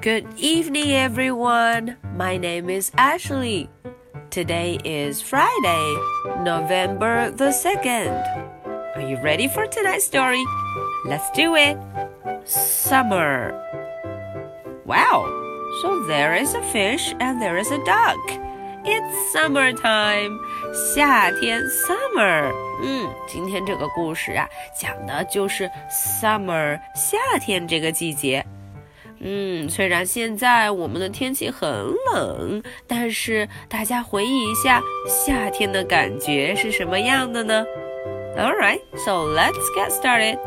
Good evening, everyone. My name is Ashley. Today is Friday, November the 2nd. Are you ready for tonight's story? Let's do it. Summer. Wow, so there is a fish and there is a duck. It's summertime. 夏天 summer。嗯，今天这个故事啊，讲的就是 summer 夏天这个季节。 嗯，虽然现在我们的天气很冷，但是大家回忆一下夏天的感觉是什么样的呢？All right, so let's get started.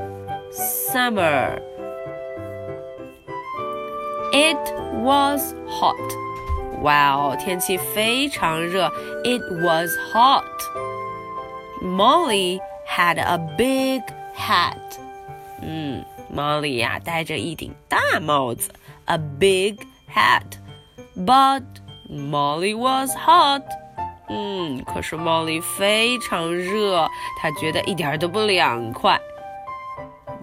Summer. It was hot. Wow，天气非常热。It was hot. Molly had a big hat. 嗯。 Molly 呀，戴着一顶大帽子，a big hat。But Molly was hot。嗯，可是 Molly 非常热，她觉得一点都不凉快。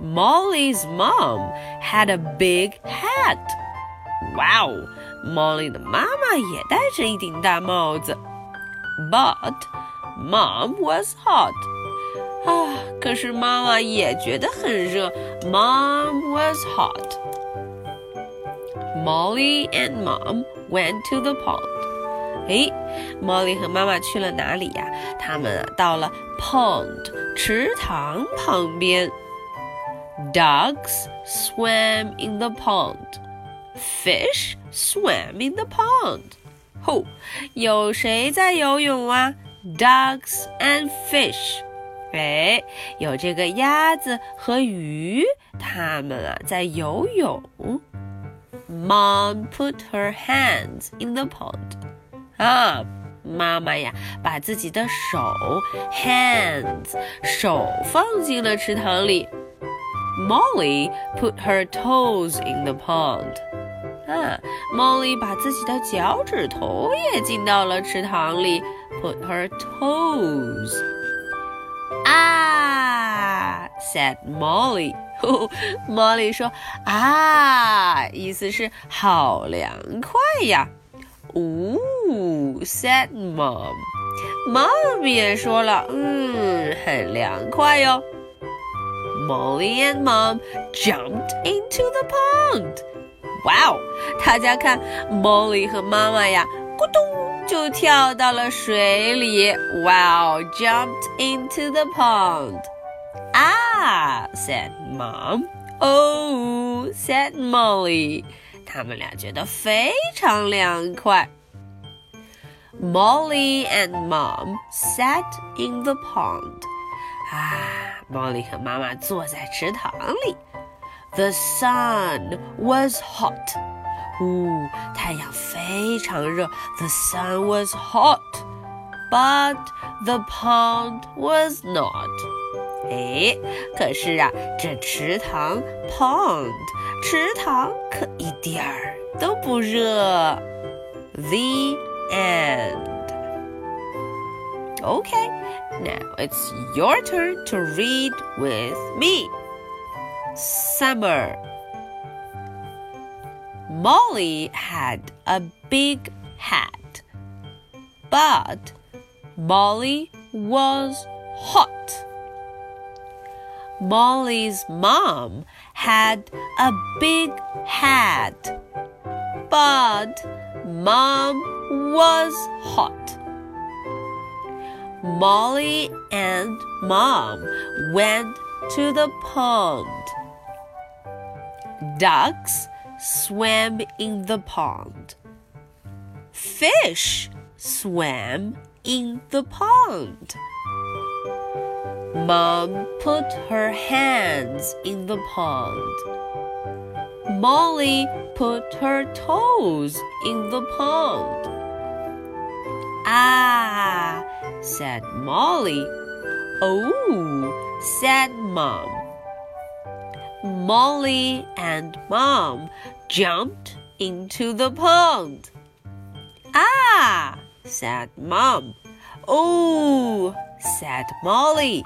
Molly's mom had a big hat。哇哦，Molly 的妈妈也戴着一顶大帽子。But mom was hot。 啊，可是妈妈也觉得很热。Mom was hot. Molly and Mom went to the pond. 哎，Molly 和妈妈去了哪里呀？他们到了 pond 池塘旁边。Ducks swam in the pond. Fish swam in the pond. 吼，有谁在游泳啊？Ducks and fish. 哎，有这个鸭子和鱼，它们啊在游泳。Mom put her hands in the pond。啊，妈妈呀，把自己的手 hands 手放进了池塘里。Molly put her toes in the pond。啊，Molly 把自己的脚趾头也进到了池塘里。Put her toes。 ，said Molly。Molly 说啊，意思是好凉快呀。呜，said Mom。Mom 也说了，嗯，很凉快哟。Molly and Mom jumped into the pond。哇哦，大家看，Molly 和妈妈呀，咕咚。就跳到了水里。Wow! Jumped into the pond. Ah, said Mom. Oh, said Molly. 他们俩觉得非常凉快。Molly and Mom sat in the pond. 啊，Molly 和妈妈坐在池塘里。The sun was hot. 呜，太阳非常热。The sun was hot, but the pond was not. 哎，可是啊，这池塘 pond 池塘可一点儿都不热。The end. Okay, now it's your turn to read with me. Summer. Molly had a big hat, but Molly was hot. Molly's mom had a big hat, but mom was hot. Molly and mom went to the pond. Ducks swam in the pond. Fish swam in the pond. Mom put her hands in the pond. Molly put her toes in the pond. Ah, said Molly. Oh, said Mom. Molly and Mom jumped into the pond. Ah, said Mom. Oh, said Molly.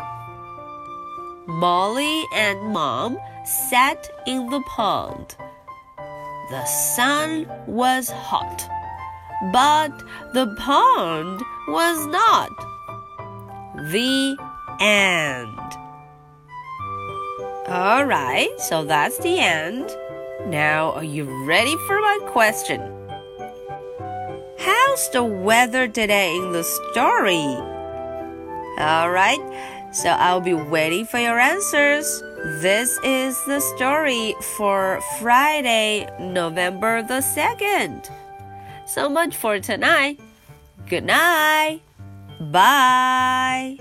Molly and Mom sat in the pond. The sun was hot, but the pond was not. The end. Alright, so that's the end. Now, are you ready for my question? How's the weather today in the story? Alright, so I'll be waiting for your answers. This is the story for Friday, November the 2nd. So much for tonight. Good night. Bye.